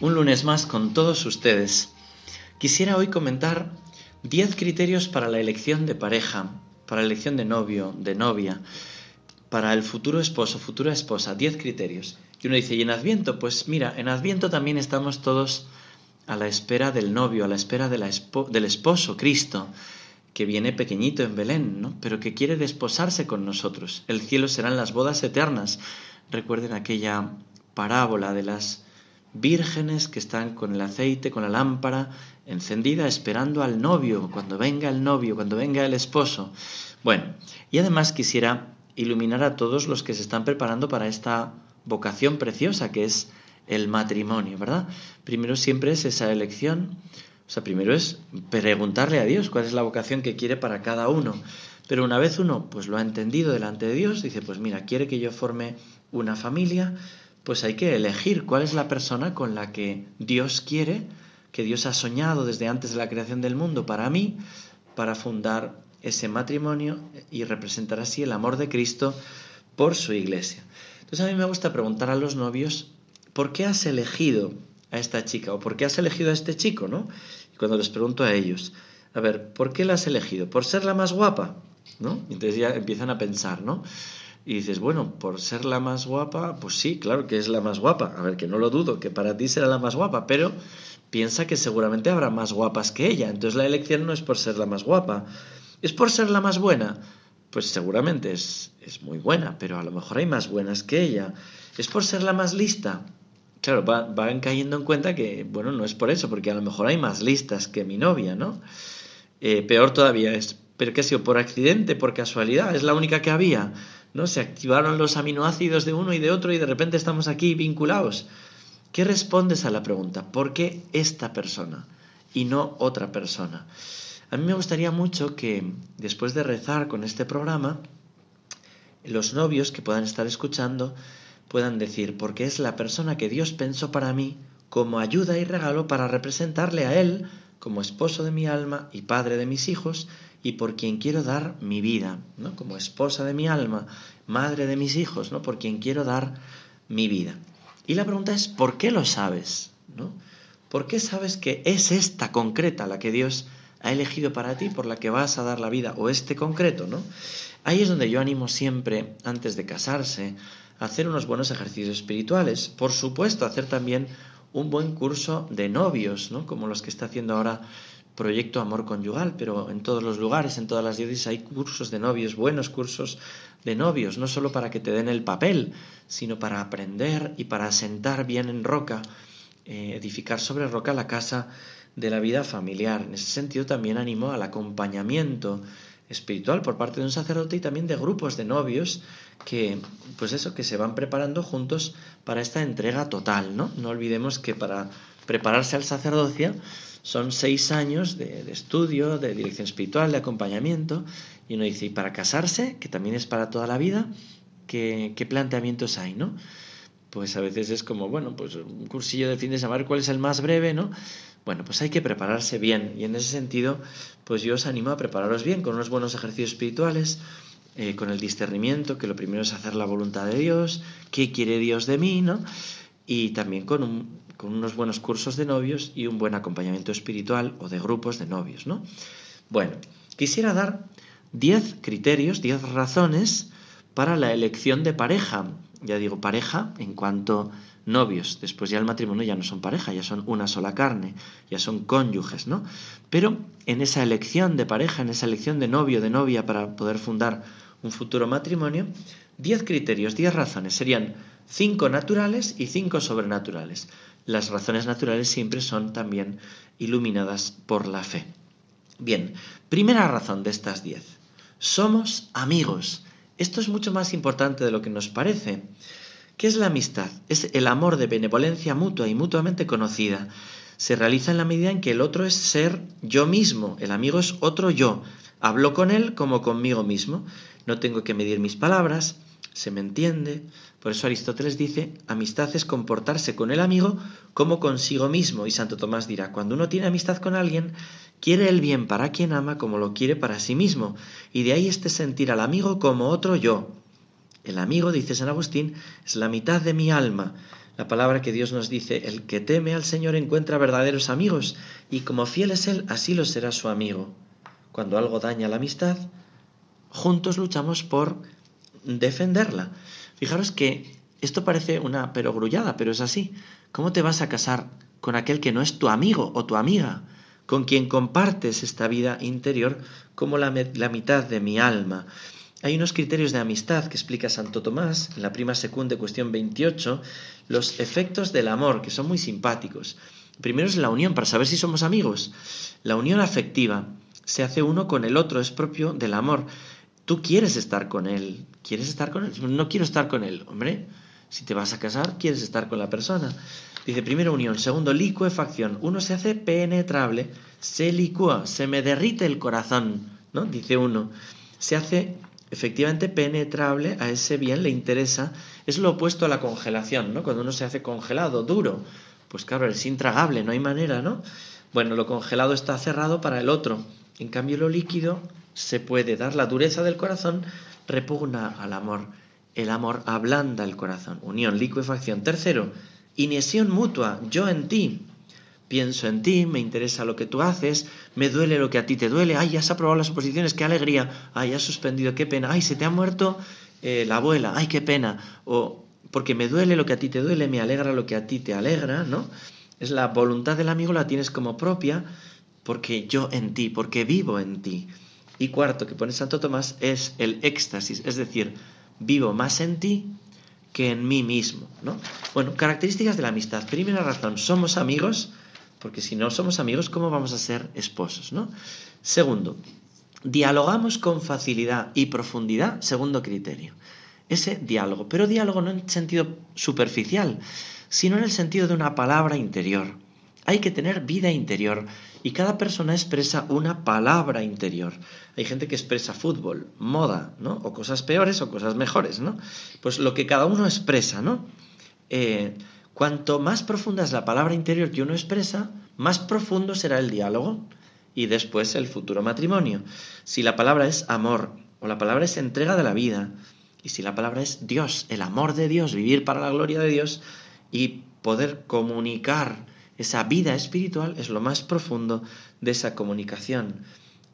un lunes más con todos ustedes. Quisiera hoy comentar 10 criterios para la elección de pareja, para la elección de novio, de novia, para el futuro esposo, futura esposa, 10 criterios. Y uno dice, ¿y en Adviento? Pues mira, en Adviento también estamos todos a la espera del novio, a la espera del esposo, Cristo, que viene pequeñito en Belén, ¿no? pero que quiere desposarse con nosotros. El cielo serán las bodas eternas. Recuerden aquella parábola de las vírgenes que están con el aceite, con la lámpara encendida, esperando al novio, cuando venga el novio, cuando venga el esposo. Bueno, y además quisiera iluminar a todos los que se están preparando para esta vocación preciosa que es el matrimonio, ¿verdad? Primero siempre es esa elección, o sea, primero es preguntarle a Dios cuál es la vocación que quiere para cada uno. Pero una vez uno pues lo ha entendido delante de Dios, dice, pues mira, quiere que yo forme una familia, pues hay que elegir cuál es la persona con la que Dios quiere, que Dios ha soñado desde antes de la creación del mundo para mí, para fundar ese matrimonio y representar así el amor de Cristo por su iglesia. Entonces a mí me gusta preguntar a los novios, ¿por qué has elegido a esta chica o por qué has elegido a este chico, ¿no? Y cuando les pregunto a ellos, a ver, ¿por qué la has elegido? ¿Por ser la más guapa? ¿No? Entonces ya empiezan a pensar, ¿no? Y dices, bueno, por ser la más guapa, pues sí, claro que es la más guapa. A ver, que no lo dudo, que para ti será la más guapa, pero piensa que seguramente habrá más guapas que ella. Entonces la elección no es por ser la más guapa, es por ser la más buena. Pues seguramente es, es muy buena, pero a lo mejor hay más buenas que ella. Es por ser la más lista. Claro, van cayendo en cuenta que, bueno, no es por eso, porque a lo mejor hay más listas que mi novia, ¿no? Eh, peor todavía es, pero que ha sido por accidente, por casualidad, es la única que había. ¿No? Se activaron los aminoácidos de uno y de otro y de repente estamos aquí vinculados. ¿Qué respondes a la pregunta? ¿Por qué esta persona y no otra persona? A mí me gustaría mucho que después de rezar con este programa, los novios que puedan estar escuchando puedan decir, porque es la persona que Dios pensó para mí como ayuda y regalo para representarle a Él como esposo de mi alma y padre de mis hijos y por quien quiero dar mi vida, ¿no? Como esposa de mi alma, madre de mis hijos, ¿no? Por quien quiero dar mi vida. Y la pregunta es, ¿por qué lo sabes? ¿No? ¿Por qué sabes que es esta concreta la que Dios ha elegido para ti, por la que vas a dar la vida, o este concreto, ¿no? Ahí es donde yo animo siempre, antes de casarse, a hacer unos buenos ejercicios espirituales. Por supuesto, hacer también un buen curso de novios, ¿no? Como los que está haciendo ahora proyecto Amor Conyugal, pero en todos los lugares, en todas las diócesis hay cursos de novios, buenos cursos de novios, no solo para que te den el papel, sino para aprender y para asentar bien en roca, eh, edificar sobre roca la casa de la vida familiar. En ese sentido también animo al acompañamiento espiritual por parte de un sacerdote y también de grupos de novios que, pues eso, que se van preparando juntos para esta entrega total, ¿no? No olvidemos que para prepararse al sacerdocio son seis años de, estudio, de dirección espiritual, de acompañamiento, y uno dice, y para casarse, que también es para toda la vida, ¿qué, qué planteamientos hay, no? Pues a veces es como, bueno, pues un cursillo de fin de semana, ¿cuál es el más breve, no? Bueno, pues hay que prepararse bien, y en ese sentido, pues yo os animo a prepararos bien, con unos buenos ejercicios espirituales, eh, con el discernimiento, que lo primero es hacer la voluntad de Dios, qué quiere Dios de mí, ¿no? Y también con un, con unos buenos cursos de novios y un buen acompañamiento espiritual o de grupos de novios, ¿no? Bueno, quisiera dar 10 criterios, 10 razones para la elección de pareja. Ya digo pareja en cuanto novios, después ya el matrimonio ya no son pareja, ya son una sola carne, ya son cónyuges, ¿no? Pero en esa elección de pareja, en esa elección de novio, de novia para poder fundar un futuro matrimonio, 10 criterios, 10 razones, serían 5 naturales y 5 sobrenaturales las razones naturales siempre son también iluminadas por la fe. Bien, primera razón de estas diez. Somos amigos. Esto es mucho más importante de lo que nos parece. ¿Qué es la amistad? Es el amor de benevolencia mutua y mutuamente conocida. Se realiza en la medida en que el otro es ser yo mismo, el amigo es otro yo. Hablo con él como conmigo mismo. No tengo que medir mis palabras, se me entiende. Por eso Aristóteles dice, amistad es comportarse con el amigo como consigo mismo. Y Santo Tomás dirá, cuando uno tiene amistad con alguien, quiere el bien para quien ama como lo quiere para sí mismo. Y de ahí este sentir al amigo como otro yo. El amigo, dice San Agustín, es la mitad de mi alma. La palabra que Dios nos dice, el que teme al Señor encuentra verdaderos amigos, y como fiel es Él, así lo será su amigo. Cuando algo daña la amistad, juntos luchamos por defenderla. Fijaros que esto parece una perogrullada, pero es así. ¿Cómo te vas a casar con aquel que no es tu amigo o tu amiga? Con quien compartes esta vida interior como la, la mitad de mi alma. Hay unos criterios de amistad que explica Santo Tomás en la prima secunda, cuestión 28, los efectos del amor, que son muy simpáticos. Primero es la unión, para saber si somos amigos. La unión afectiva se hace uno con el otro, es propio del amor. Tú quieres estar con él, quieres estar con él. No quiero estar con él, hombre. Si te vas a casar, quieres estar con la persona. Dice, primero unión, segundo licuefacción. Uno se hace penetrable, se licúa, se me derrite el corazón, ¿no? Dice uno. Se hace efectivamente penetrable, a ese bien le interesa, es lo opuesto a la congelación, ¿no? Cuando uno se hace congelado, duro, pues claro, es intragable, no hay manera, ¿no? Bueno, lo congelado está cerrado para el otro, en cambio lo líquido se puede dar, la dureza del corazón repugna al amor, el amor ablanda el corazón, unión, liquefacción. Tercero, inesión mutua, yo en ti, pienso en ti, me interesa lo que tú haces, me duele lo que a ti te duele, ay, ya has aprobado las oposiciones, qué alegría, ay, has suspendido, qué pena, ay, se te ha muerto eh, la abuela, ay, qué pena, o porque me duele lo que a ti te duele, me alegra lo que a ti te alegra, ¿no? Es la voluntad del amigo, la tienes como propia, porque yo en ti, porque vivo en ti. Y cuarto, que pone Santo Tomás, es el éxtasis, es decir, vivo más en ti que en mí mismo, ¿no? Bueno, características de la amistad. Primera razón, somos amigos, porque si no somos amigos, ¿cómo vamos a ser esposos? ¿no? Segundo, dialogamos con facilidad y profundidad, segundo criterio. Ese diálogo, pero diálogo no en sentido superficial, sino en el sentido de una palabra interior. Hay que tener vida interior y cada persona expresa una palabra interior. Hay gente que expresa fútbol, moda, ¿no? O cosas peores o cosas mejores, ¿no? Pues lo que cada uno expresa, ¿no? Eh, Cuanto más profunda es la palabra interior que uno expresa, más profundo será el diálogo y después el futuro matrimonio. Si la palabra es amor o la palabra es entrega de la vida y si la palabra es Dios, el amor de Dios, vivir para la gloria de Dios y poder comunicar esa vida espiritual es lo más profundo de esa comunicación.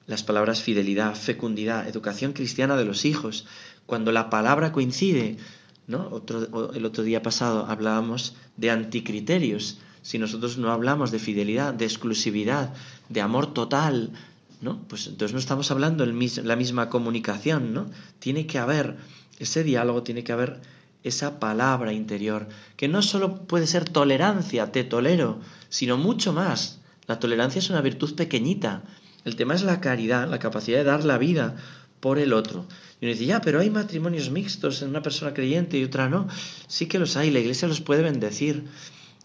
Las palabras fidelidad, fecundidad, educación cristiana de los hijos, cuando la palabra coincide ¿no? Otro, el otro día pasado hablábamos de anticriterios. Si nosotros no hablamos de fidelidad, de exclusividad, de amor total, ¿no? Pues entonces no estamos hablando en la misma comunicación, ¿no? Tiene que haber ese diálogo, tiene que haber esa palabra interior, que no solo puede ser tolerancia, te tolero, sino mucho más. La tolerancia es una virtud pequeñita. El tema es la caridad, la capacidad de dar la vida por el otro. Y uno dice, ya, pero hay matrimonios mixtos en una persona creyente y otra no. Sí que los hay, la iglesia los puede bendecir.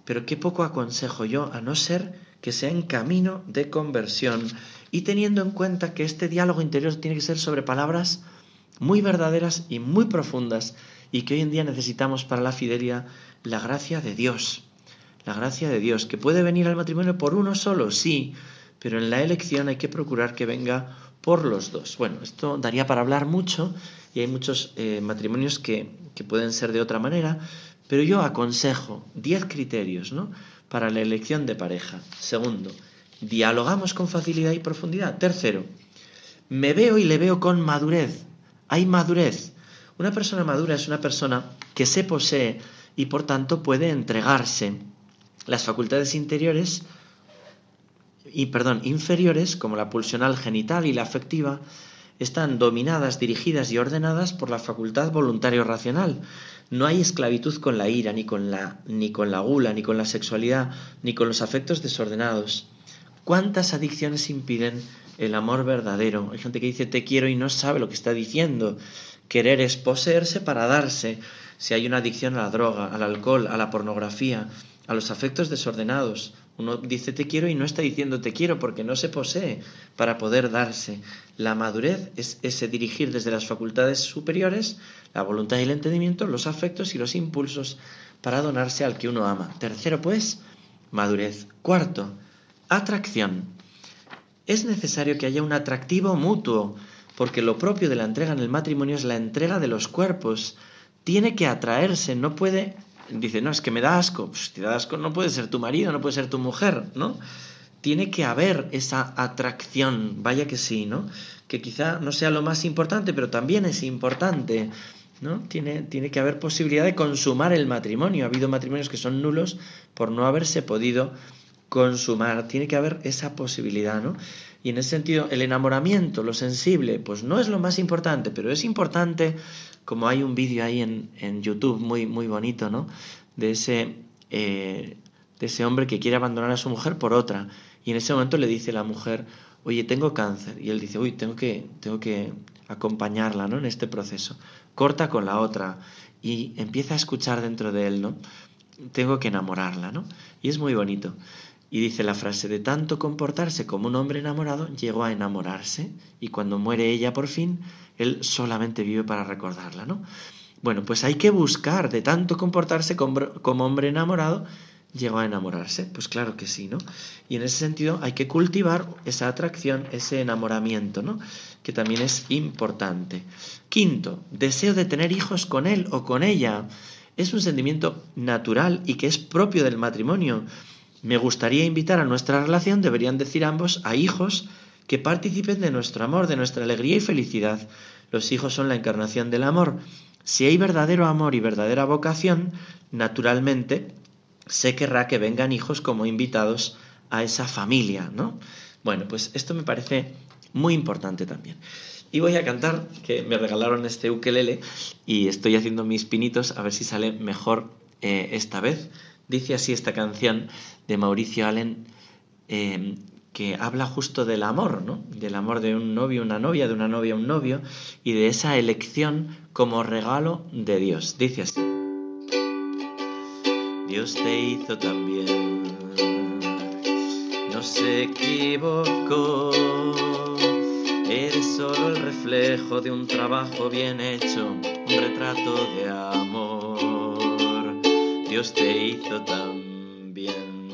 Pero qué poco aconsejo yo, a no ser que sea en camino de conversión y teniendo en cuenta que este diálogo interior tiene que ser sobre palabras muy verdaderas y muy profundas y que hoy en día necesitamos para la fidelidad la gracia de Dios. La gracia de Dios, que puede venir al matrimonio por uno solo, sí, pero en la elección hay que procurar que venga por los dos. Bueno, esto daría para hablar mucho y hay muchos eh, matrimonios que, que, pueden ser de otra manera, pero yo aconsejo 10 criterios ¿no? para la elección de pareja. Segundo, dialogamos con facilidad y profundidad. Tercero, me veo y le veo con madurez. Hay madurez. Una persona madura es una persona que se posee y por tanto puede entregarse. Las facultades interiores y, perdón, inferiores, como la pulsional genital y la afectiva, están dominadas, dirigidas y ordenadas por la facultad voluntario-racional. No hay esclavitud con la ira, ni con la, ni con la gula, ni con la sexualidad, ni con los afectos desordenados. ¿Cuántas adicciones impiden el amor verdadero? Hay gente que dice te quiero y no sabe lo que está diciendo. Querer es poseerse para darse. Si hay una adicción a la droga, al alcohol, a la pornografía, a los afectos desordenados, uno dice te quiero y no está diciendo te quiero porque no se posee para poder darse. La madurez es ese dirigir desde las facultades superiores, la voluntad y el entendimiento, los afectos y los impulsos para donarse al que uno ama. Tercero, pues, madurez. Cuarto, atracción. Es necesario que haya un atractivo mutuo, porque lo propio de la entrega en el matrimonio es la entrega de los cuerpos. Tiene que atraerse, no puede dice, no, es que me da asco. Pues, te da asco, no puede ser tu marido, no puede ser tu mujer, ¿no? Tiene que haber esa atracción, vaya que sí, ¿no? Que quizá no sea lo más importante, pero también es importante, ¿no? Tiene, tiene que haber posibilidad de consumar el matrimonio. Ha habido matrimonios que son nulos por no haberse podido consumar. Tiene que haber esa posibilidad, ¿no? Y en ese sentido, el enamoramiento, lo sensible, pues no es lo más importante, pero es importante como hay un vídeo ahí en, en, YouTube muy, muy bonito, ¿no? De ese, eh, de ese hombre que quiere abandonar a su mujer por otra. Y en ese momento le dice la mujer, oye, tengo cáncer. Y él dice, uy, tengo que, tengo que acompañarla, ¿no? En este proceso. Corta con la otra y empieza a escuchar dentro de él, ¿no? Tengo que enamorarla, ¿no? Y es muy bonito. Y dice la frase, de tanto comportarse como un hombre enamorado, llegó a enamorarse y cuando muere ella por fin, él solamente vive para recordarla, ¿no? Bueno, pues hay que buscar, de tanto comportarse como, hombre enamorado, llegó a enamorarse. Pues claro que sí, ¿no? Y en ese sentido hay que cultivar esa atracción, ese enamoramiento, ¿no? Que también es importante. Quinto, deseo de tener hijos con él o con ella. Es un sentimiento natural y que es propio del matrimonio. Me gustaría invitar a nuestra relación, deberían decir ambos, a hijos que participen de nuestro amor, de nuestra alegría y felicidad. Los hijos son la encarnación del amor. Si hay verdadero amor y verdadera vocación, naturalmente se querrá que vengan hijos como invitados a esa familia, ¿no? Bueno, pues esto me parece muy importante también. Y voy a cantar, que me regalaron este ukelele y estoy haciendo mis pinitos a ver si sale mejor eh, esta vez. Dice así esta canción de Mauricio Allen, em, que habla justo del amor, ¿no? Del amor de un novio, una novia, de una novia, un novio, y de esa elección como regalo de Dios. Dice así. Dios te hizo también, no se equivocó, eres solo el reflejo de un trabajo bien hecho, un retrato de amor. Dios te hizo también.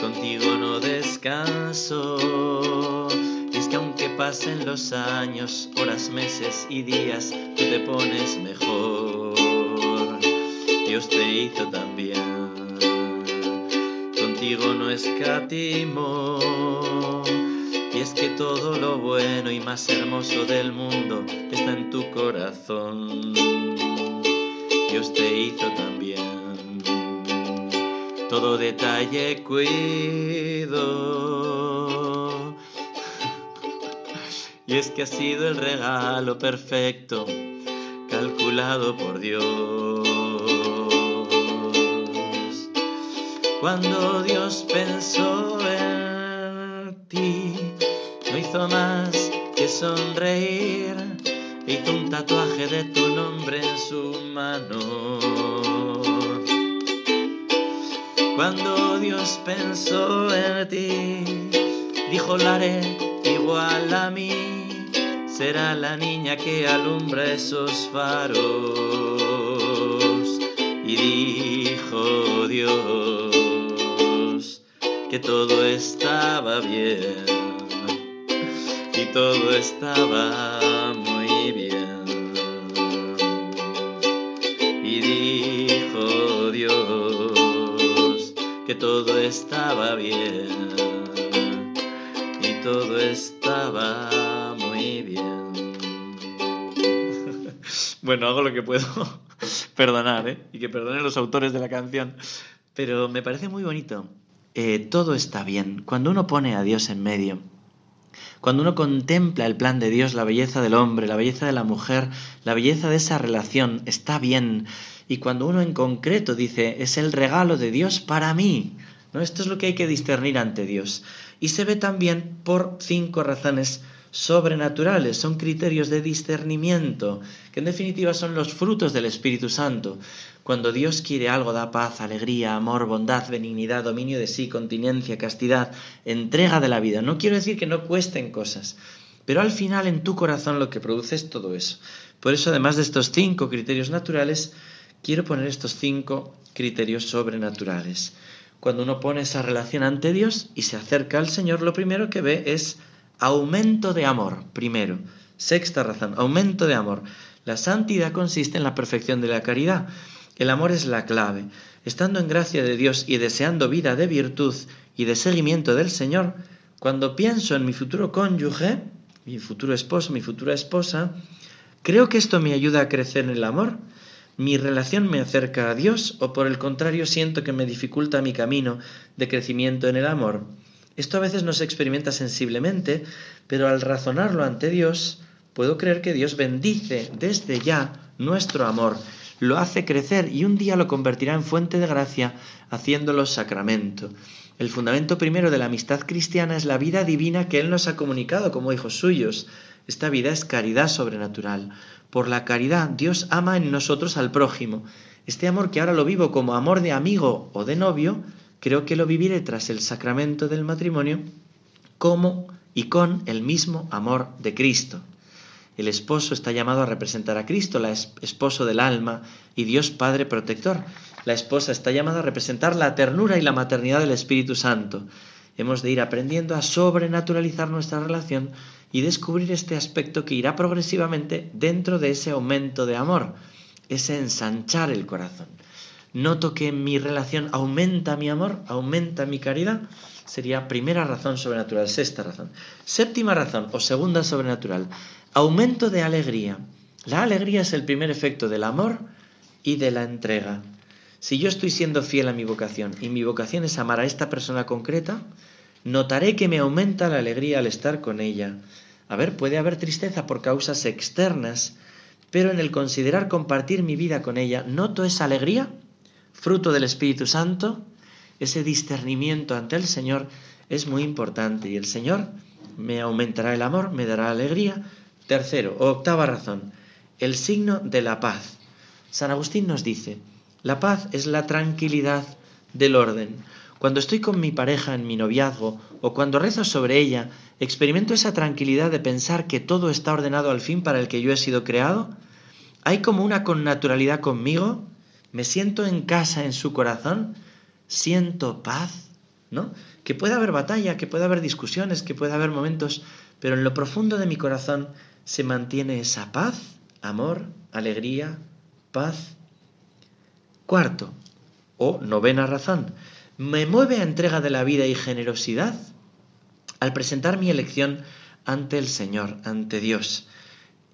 Contigo no descanso. Y es que aunque pasen los años, horas, meses y días, tú te pones mejor. Dios te hizo también. Contigo no escatimo. Y es que todo lo bueno y más hermoso del mundo está en tu corazón. Dios te hizo también. Todo detalle cuido. Y es que ha sido el regalo perfecto, calculado por Dios. Cuando Dios pensó en ti, no hizo más que sonreír hizo un tatuaje de tu nombre en su mano. Cuando Dios pensó en ti, dijo la haré igual a mí, será la niña que alumbra esos faros. Y dijo Dios que todo estaba bien y todo estaba muy dijo Dios que todo estaba bien y todo estaba muy bien. bueno, hago lo que puedo perdonar, ¿eh? Y que perdonen los autores de la canción. Pero me parece muy bonito. Eh, todo está bien. Cuando uno pone a Dios en medio, cuando uno contempla el plan de Dios, la belleza del hombre, la belleza de la mujer, la belleza de esa relación, está bien. Y cuando uno en concreto dice, es el regalo de Dios para mí, ¿no? Esto es lo que hay que discernir ante Dios. Y se ve también por cinco razones sobrenaturales, son criterios de discernimiento, que en definitiva son los frutos del Espíritu Santo. Cuando Dios quiere algo da paz, alegría, amor, bondad, benignidad, dominio de sí, continencia, castidad, entrega de la vida. No quiero decir que no cuesten cosas, pero al final en tu corazón lo que produce es todo eso. Por eso, además de estos cinco criterios naturales, quiero poner estos cinco criterios sobrenaturales. Cuando uno pone esa relación ante Dios y se acerca al Señor, lo primero que ve es aumento de amor, primero. Sexta razón, aumento de amor. La santidad consiste en la perfección de la caridad. El amor es la clave. Estando en gracia de Dios y deseando vida de virtud y de seguimiento del Señor, cuando pienso en mi futuro cónyuge, mi futuro esposo, mi futura esposa, creo que esto me ayuda a crecer en el amor mi relación me acerca a Dios o por el contrario siento que me dificulta mi camino de crecimiento en el amor. Esto a veces no se experimenta sensiblemente, pero al razonarlo ante Dios, puedo creer que Dios bendice desde ya nuestro amor, lo hace crecer y un día lo convertirá en fuente de gracia, haciéndolo sacramento. El fundamento primero de la amistad cristiana es la vida divina que Él nos ha comunicado como hijos suyos. Esta vida es caridad sobrenatural. Por la caridad Dios ama en nosotros al prójimo. Este amor que ahora lo vivo como amor de amigo o de novio, creo que lo viviré tras el sacramento del matrimonio como y con el mismo amor de Cristo. El esposo está llamado a representar a Cristo, la esposo del alma y Dios Padre protector. La esposa está llamada a representar la ternura y la maternidad del Espíritu Santo. Hemos de ir aprendiendo a sobrenaturalizar nuestra relación y descubrir este aspecto que irá progresivamente dentro de ese aumento de amor, ese ensanchar el corazón. Noto que mi relación aumenta mi amor, aumenta mi caridad. Sería primera razón sobrenatural, sexta razón. Séptima razón o segunda sobrenatural, aumento de alegría. La alegría es el primer efecto del amor y de la entrega. Si yo estoy siendo fiel a mi vocación y mi vocación es amar a esta persona concreta, notaré que me aumenta la alegría al estar con ella. A ver, puede haber tristeza por causas externas, pero en el considerar compartir mi vida con ella, noto esa alegría, fruto del Espíritu Santo, ese discernimiento ante el Señor es muy importante y el Señor me aumentará el amor, me dará alegría. Tercero, octava razón, el signo de la paz. San Agustín nos dice, la paz es la tranquilidad del orden. Cuando estoy con mi pareja en mi noviazgo o cuando rezo sobre ella, experimento esa tranquilidad de pensar que todo está ordenado al fin para el que yo he sido creado. Hay como una connaturalidad conmigo, me siento en casa en su corazón, siento paz, ¿no? Que puede haber batalla, que puede haber discusiones, que puede haber momentos, pero en lo profundo de mi corazón se mantiene esa paz, amor, alegría, paz. Cuarto, o novena razón, me mueve a entrega de la vida y generosidad al presentar mi elección ante el Señor, ante Dios.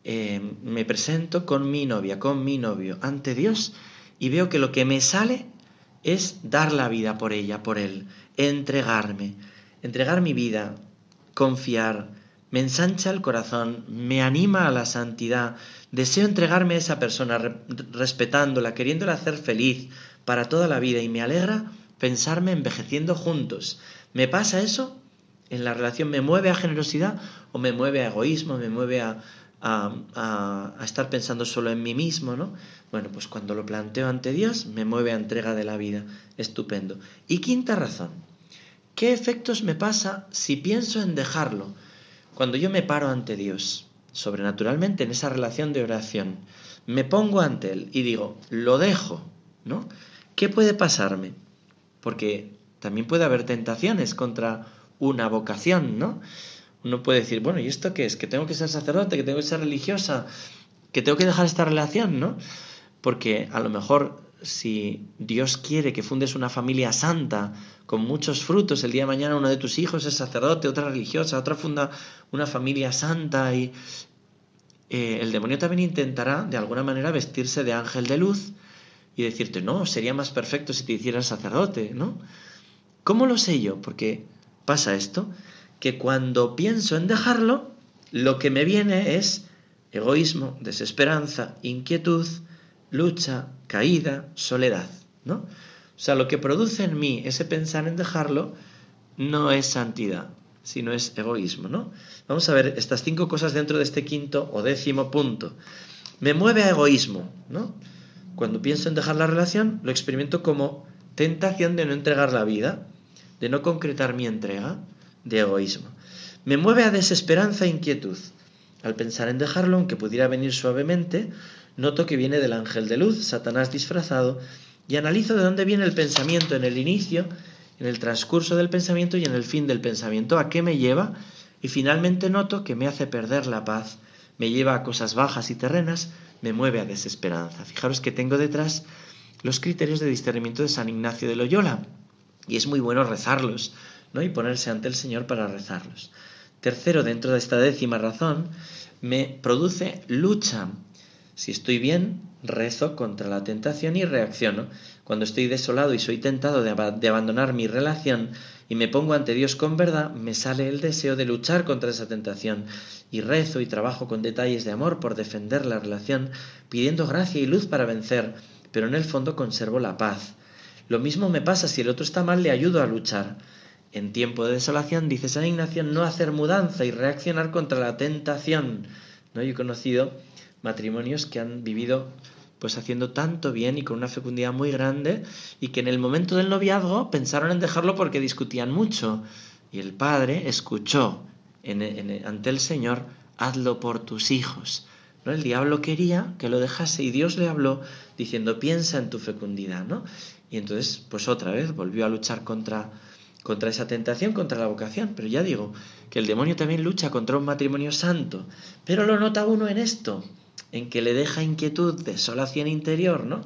Eh, me presento con mi novia, con mi novio, ante Dios y veo que lo que me sale es dar la vida por ella, por Él, entregarme, entregar mi vida, confiar, me ensancha el corazón, me anima a la santidad, deseo entregarme a esa persona, respetándola, queriéndola hacer feliz para toda la vida y me alegra pensarme envejeciendo juntos. ¿Me pasa eso? ¿En la relación me mueve a generosidad o me mueve a egoísmo, me mueve a, a, estar pensando solo en mí mismo, ¿no? Bueno, pues cuando lo planteo ante Dios, me mueve a entrega de la vida. Estupendo. Y quinta razón, ¿qué efectos me pasa si pienso en dejarlo? Cuando yo me paro ante Dios, sobrenaturalmente en esa relación de oración, me pongo ante Él y digo, lo dejo, ¿no? ¿Qué puede pasarme? porque también puede haber tentaciones contra una vocación, ¿no? Uno puede decir, bueno, ¿y esto qué es? Que tengo que ser sacerdote, que tengo que ser religiosa, que tengo que dejar esta relación, ¿no? Porque a lo mejor si Dios quiere que fundes una familia santa, con muchos frutos, el día de mañana uno de tus hijos es sacerdote, otra religiosa, otra funda una familia santa y eh, el demonio también intentará de alguna manera vestirse de ángel de luz y decirte, no, sería más perfecto si te hicieras sacerdote, ¿no? ¿Cómo lo sé yo? Porque pasa esto, que cuando pienso en dejarlo, lo que me viene es egoísmo, desesperanza, inquietud, lucha, caída, soledad, ¿no? O sea, lo que produce en mí ese pensar en dejarlo no es santidad. si no es egoísmo, ¿no? Vamos a ver estas cinco cosas dentro de este quinto o décimo punto. Me mueve a egoísmo, ¿no? Cuando pienso en dejar la relación, lo experimento como tentación de no entregar la vida, de no concretar mi entrega, de egoísmo. Me mueve a desesperanza e inquietud. Al pensar en dejarlo, aunque pudiera venir suavemente, noto que viene del ángel de luz, Satanás disfrazado, y analizo de dónde viene el pensamiento en el inicio, en el transcurso del pensamiento y en el fin del pensamiento, a qué me lleva, y finalmente noto que me hace perder la paz, me lleva a cosas bajas y terrenas, me mueve a desesperanza. Fijaros que tengo detrás los criterios de discernimiento de San Ignacio de Loyola, y es muy bueno rezarlos, ¿no? Y ponerse ante el Señor para rezarlos. Tercero, dentro de esta décima razón, me produce lucha. Si estoy bien, rezo contra la tentación y reacciono. Cuando estoy desolado y soy tentado de, de, abandonar mi relación y me pongo ante Dios con verdad, me sale el deseo de luchar contra esa tentación y rezo y trabajo con detalles de amor por defender la relación, pidiendo gracia y luz para vencer, pero en el fondo conservo la paz. Lo mismo me pasa si el otro está mal, le ayudo a luchar. En tiempo de desolación, dice San Ignacio, no hacer mudanza y reaccionar contra la tentación. ¿No? Yo he conocido matrimonios que han vivido pues haciendo tanto bien y con una fecundidad muy grande y que en el momento del noviazgo pensaron en dejarlo porque discutían mucho. Y el padre escuchó ante el Señor, hazlo por tus hijos. ¿No? El diablo quería que lo dejase y Dios le habló diciendo, piensa en tu fecundidad. ¿no? Y entonces, pues otra vez volvió a luchar contra, contra esa tentación, contra la vocación. Pero ya digo que el demonio también lucha contra un matrimonio santo. Pero lo nota uno en esto, en que le deja inquietud, desolación interior, ¿no?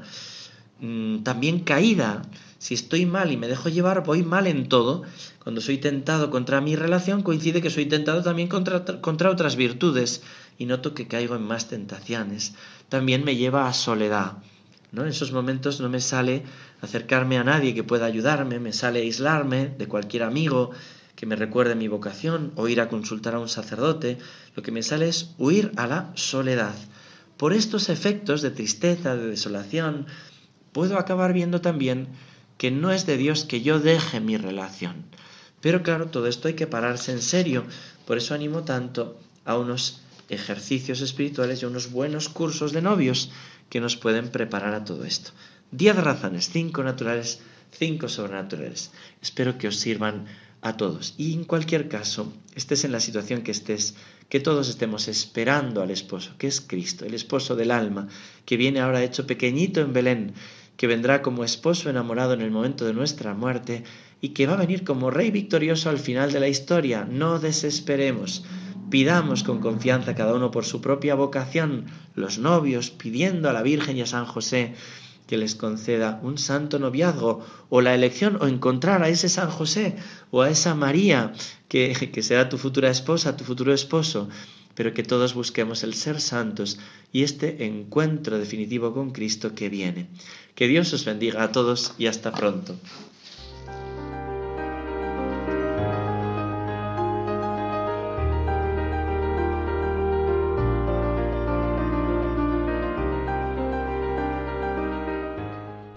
Mm, también caída. Si estoy mal y me dejo llevar, voy mal en todo. Cuando soy tentado contra mi relación, coincide que soy tentado también contra, contra otras virtudes y noto que caigo en más tentaciones. También me lleva a soledad. En esos momentos no me sale acercarme a nadie que pueda ayudarme, me sale aislarme de cualquier amigo que me recuerde mi vocación o ir a consultar a un sacerdote. Lo que me sale es huir a la soledad. Por estos efectos de tristeza, de desolación, puedo acabar viendo también que no es de Dios que yo deje mi relación. Pero claro, todo esto hay que pararse en serio. Por eso animo tanto a unos ejercicios espirituales y a unos buenos cursos de novios que nos pueden preparar a todo esto. Diez razones, cinco naturales, cinco sobrenaturales. Espero que os sirvan a todos. Y en cualquier caso, estés en la situación que estés, que todos estemos esperando al esposo, que es Cristo, el esposo del alma, que viene ahora hecho pequeñito en Belén, que vendrá como esposo enamorado en el momento de nuestra muerte y que va a venir como rey victorioso al final de la historia. No desesperemos. Pidamos con confianza cada uno por su propia vocación, los novios pidiendo a la Virgen y a San José que les conceda un santo noviazgo o la elección o encontrar a ese San José o a esa María que, que será tu futura esposa, tu futuro esposo, pero que todos busquemos el ser santos y este encuentro definitivo con Cristo que viene. Que Dios os bendiga a todos y hasta pronto.